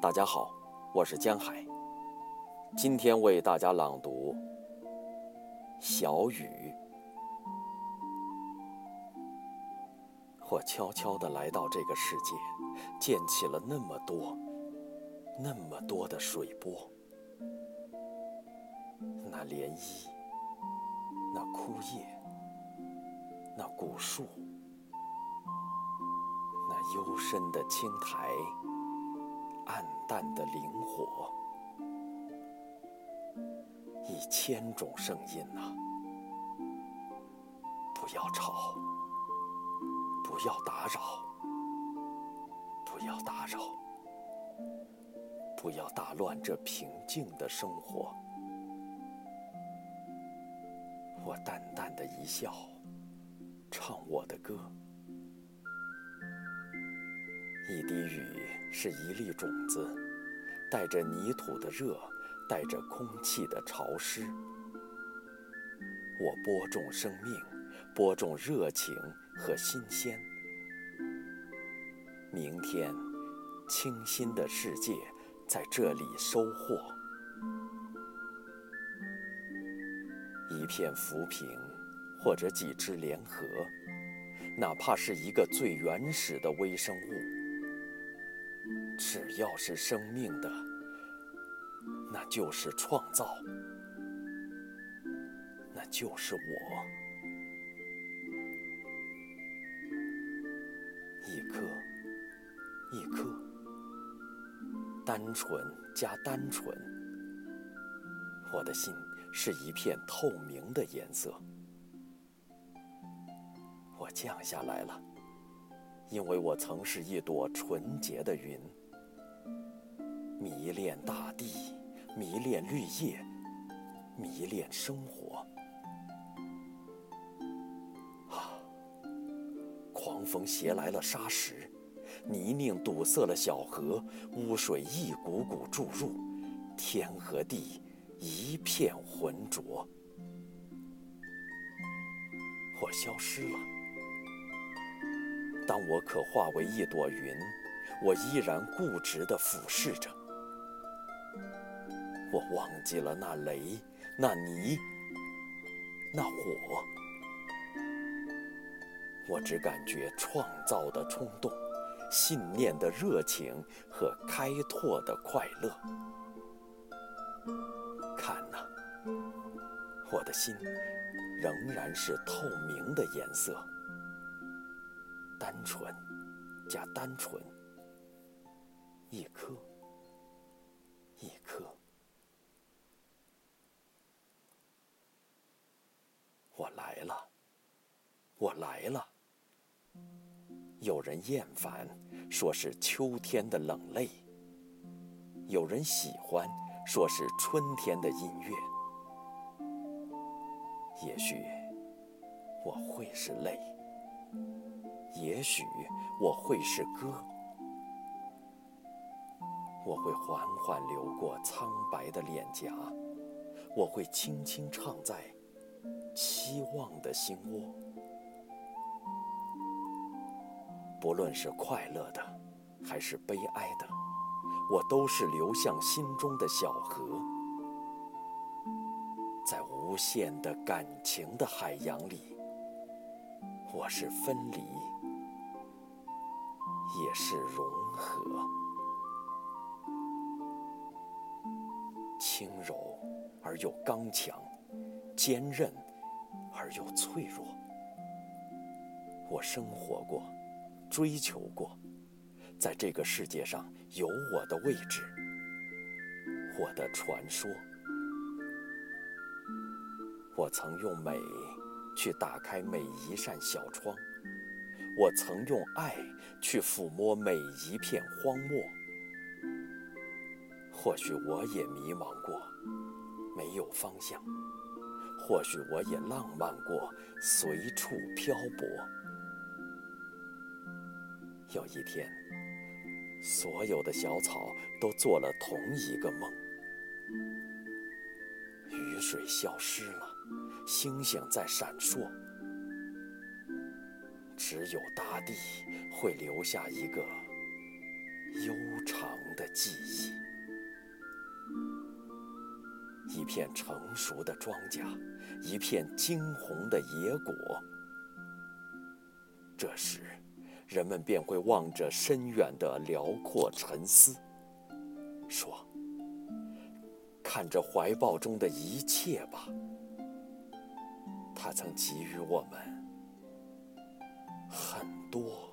大家好，我是江海。今天为大家朗读《小雨》。我悄悄地来到这个世界，溅起了那么多、那么多的水波。那涟漪，那枯叶，那古树，那幽深的青苔。暗淡的灵火，一千种声音呐！不要吵，不要打扰，不要打扰，不要打乱这平静的生活。我淡淡的一笑，唱我的歌。一滴雨是一粒种子，带着泥土的热，带着空气的潮湿。我播种生命，播种热情和新鲜。明天，清新的世界在这里收获。一片浮萍，或者几只莲荷，哪怕是一个最原始的微生物。只要是生命的，那就是创造，那就是我。一颗，一颗，单纯加单纯。我的心是一片透明的颜色。我降下来了，因为我曾是一朵纯洁的云。迷恋大地，迷恋绿叶，迷恋生活。啊！狂风携来了沙石，泥泞堵塞了小河，污水一股股注入，天和地一片浑浊。我消失了。当我可化为一朵云，我依然固执地俯视着。我忘记了那雷，那泥，那火。我只感觉创造的冲动，信念的热情和开拓的快乐。看呐，我的心仍然是透明的颜色，单纯加单纯，一颗我来了。有人厌烦，说是秋天的冷泪；有人喜欢，说是春天的音乐。也许我会是泪，也许我会是歌。我会缓缓流过苍白的脸颊，我会轻轻唱在。期望的心窝，不论是快乐的，还是悲哀的，我都是流向心中的小河，在无限的感情的海洋里，我是分离，也是融合，轻柔而又刚强，坚韧。而又脆弱。我生活过，追求过，在这个世界上有我的位置，我的传说。我曾用美去打开每一扇小窗，我曾用爱去抚摸每一片荒漠。或许我也迷茫过，没有方向。或许我也浪漫过，随处漂泊。有一天，所有的小草都做了同一个梦。雨水消失了，星星在闪烁，只有大地会留下一个悠长的记忆。一片成熟的庄稼，一片惊红的野果。这时，人们便会望着深远的辽阔沉思，说：“看着怀抱中的一切吧，他曾给予我们很多。”